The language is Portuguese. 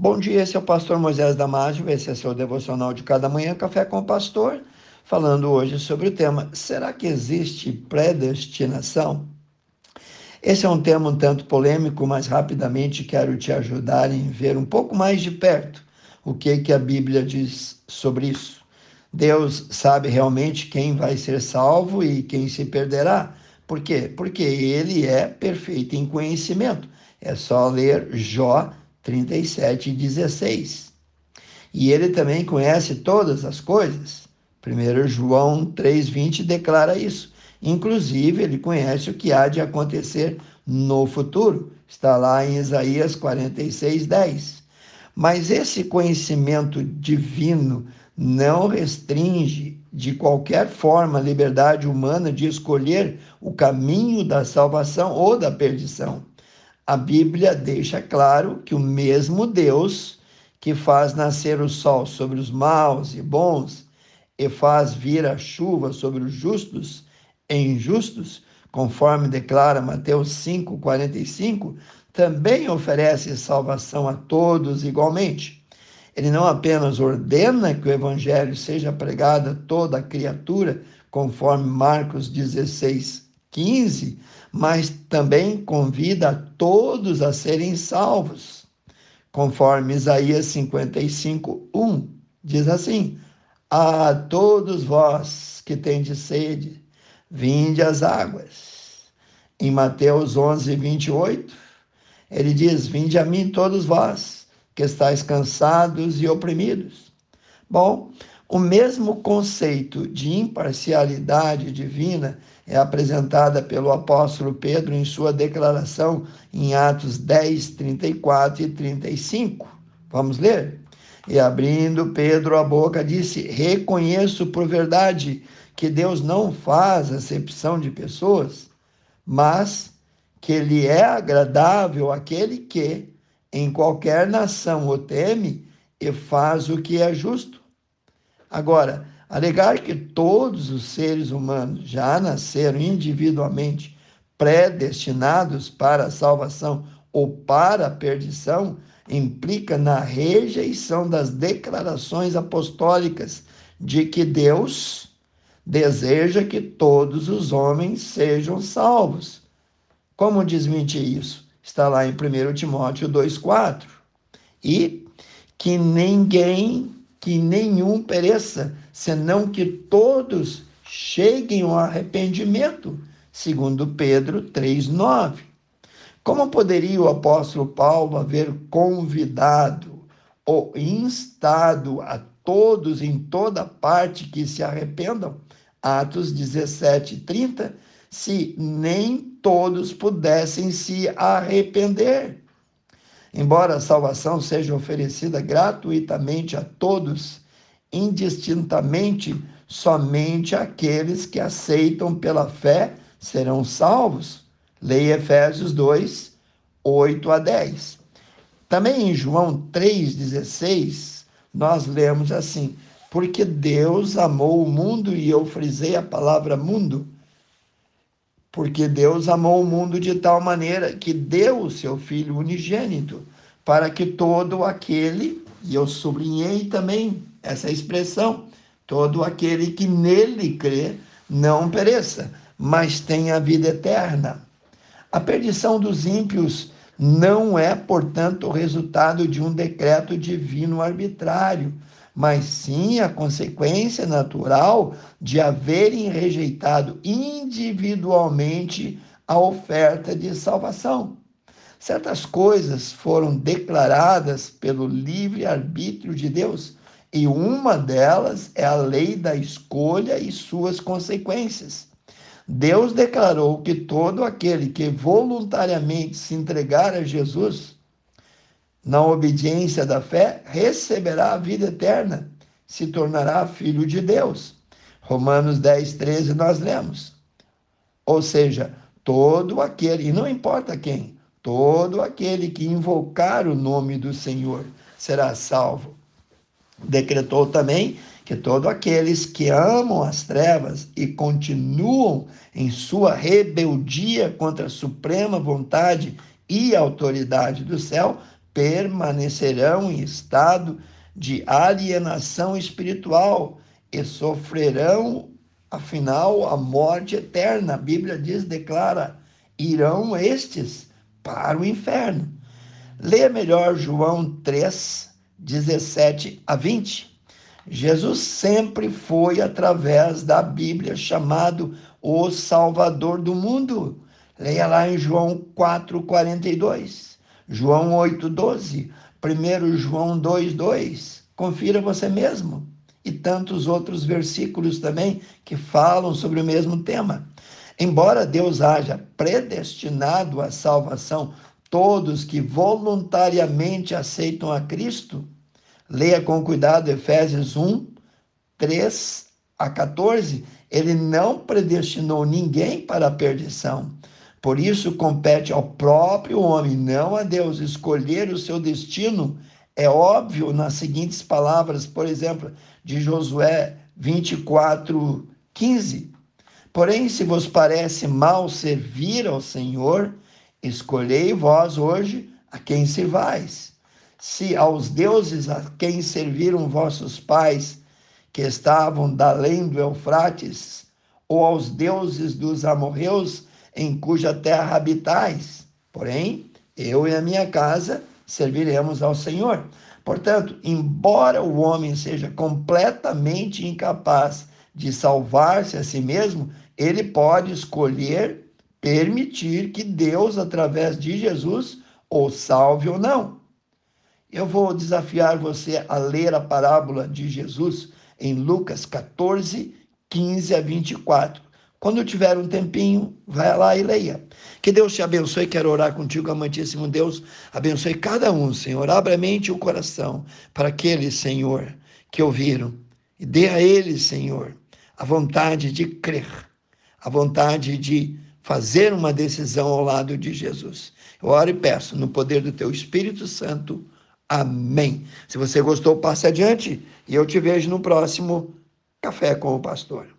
Bom dia, esse é o pastor Moisés Damásio, esse é seu devocional de cada manhã, Café com o Pastor, falando hoje sobre o tema: será que existe predestinação? Esse é um tema um tanto polêmico, mas rapidamente quero te ajudar em ver um pouco mais de perto o que, que a Bíblia diz sobre isso. Deus sabe realmente quem vai ser salvo e quem se perderá. Por quê? Porque ele é perfeito em conhecimento. É só ler Jó 37 e 16. E ele também conhece todas as coisas. 1 João 3,20 declara isso. Inclusive, ele conhece o que há de acontecer no futuro. Está lá em Isaías 46, 10. Mas esse conhecimento divino não restringe de qualquer forma a liberdade humana de escolher o caminho da salvação ou da perdição a Bíblia deixa claro que o mesmo Deus que faz nascer o sol sobre os maus e bons e faz vir a chuva sobre os justos e injustos, conforme declara Mateus 5:45, também oferece salvação a todos igualmente. Ele não apenas ordena que o evangelho seja pregado a toda criatura, conforme Marcos 16, 15, mas também convida a todos a serem salvos, conforme Isaías 55, 1. Diz assim: A todos vós que tendes sede, vinde às águas. Em Mateus 11, 28, ele diz: Vinde a mim todos vós que estáis cansados e oprimidos. Bom, o mesmo conceito de imparcialidade divina é apresentada pelo apóstolo Pedro em sua declaração em Atos 10, 34 e 35. Vamos ler? E abrindo Pedro a boca, disse: Reconheço por verdade que Deus não faz acepção de pessoas, mas que Ele é agradável àquele que, em qualquer nação, o teme e faz o que é justo. Agora, alegar que todos os seres humanos já nasceram individualmente predestinados para a salvação ou para a perdição implica na rejeição das declarações apostólicas de que Deus deseja que todos os homens sejam salvos. Como desmentir isso? Está lá em 1 Timóteo 2,4. E que ninguém que nenhum pereça, senão que todos cheguem ao arrependimento, segundo Pedro 3:9. Como poderia o apóstolo Paulo haver convidado ou instado a todos em toda parte que se arrependam? Atos 17:30, se nem todos pudessem se arrepender. Embora a salvação seja oferecida gratuitamente a todos, indistintamente, somente aqueles que aceitam pela fé serão salvos. Leia Efésios 2, 8 a 10. Também em João 3,16, nós lemos assim: Porque Deus amou o mundo, e eu frisei a palavra mundo, porque Deus amou o mundo de tal maneira que deu o seu Filho unigênito, para que todo aquele, e eu sublinhei também essa expressão, todo aquele que nele crê não pereça, mas tenha vida eterna. A perdição dos ímpios não é, portanto, o resultado de um decreto divino arbitrário, mas sim a consequência natural de haverem rejeitado individualmente a oferta de salvação. Certas coisas foram declaradas pelo livre arbítrio de Deus, e uma delas é a lei da escolha e suas consequências. Deus declarou que todo aquele que voluntariamente se entregar a Jesus na obediência da fé, receberá a vida eterna, se tornará filho de Deus. Romanos 10, 13 nós lemos. Ou seja, todo aquele, e não importa quem, todo aquele que invocar o nome do Senhor será salvo. Decretou também que todos aqueles que amam as trevas e continuam em sua rebeldia contra a suprema vontade e autoridade do céu permanecerão em estado de alienação espiritual e sofrerão, afinal, a morte eterna. A Bíblia diz, declara, irão estes para o inferno. Leia melhor João 3, 17 a 20. Jesus sempre foi, através da Bíblia, chamado o Salvador do mundo. Leia lá em João 4, 42, João 8, 12, 1 João 2, 2. Confira você mesmo. E tantos outros versículos também que falam sobre o mesmo tema. Embora Deus haja predestinado à salvação todos que voluntariamente aceitam a Cristo, leia com cuidado Efésios 1, 3 a 14. Ele não predestinou ninguém para a perdição. Por isso, compete ao próprio homem, não a Deus, escolher o seu destino. É óbvio nas seguintes palavras, por exemplo, de Josué 24, 15. Porém, se vos parece mal servir ao Senhor, escolhei vós hoje a quem servais. Se aos deuses a quem serviram vossos pais, que estavam da além do Eufrates, ou aos deuses dos amorreus, em cuja terra habitais. Porém, eu e a minha casa serviremos ao Senhor. Portanto, embora o homem seja completamente incapaz de salvar-se a si mesmo, ele pode escolher permitir que Deus, através de Jesus, o salve ou não. Eu vou desafiar você a ler a parábola de Jesus em Lucas 14, 15 a 24. Quando tiver um tempinho, vai lá e leia. Que Deus te abençoe. Quero orar contigo, amantíssimo Deus. Abençoe cada um, Senhor. Abra a mente e o coração para aqueles, Senhor, que ouviram. E dê a eles, Senhor, a vontade de crer, a vontade de fazer uma decisão ao lado de Jesus. Eu oro e peço, no poder do teu Espírito Santo. Amém. Se você gostou, passe adiante e eu te vejo no próximo Café com o Pastor.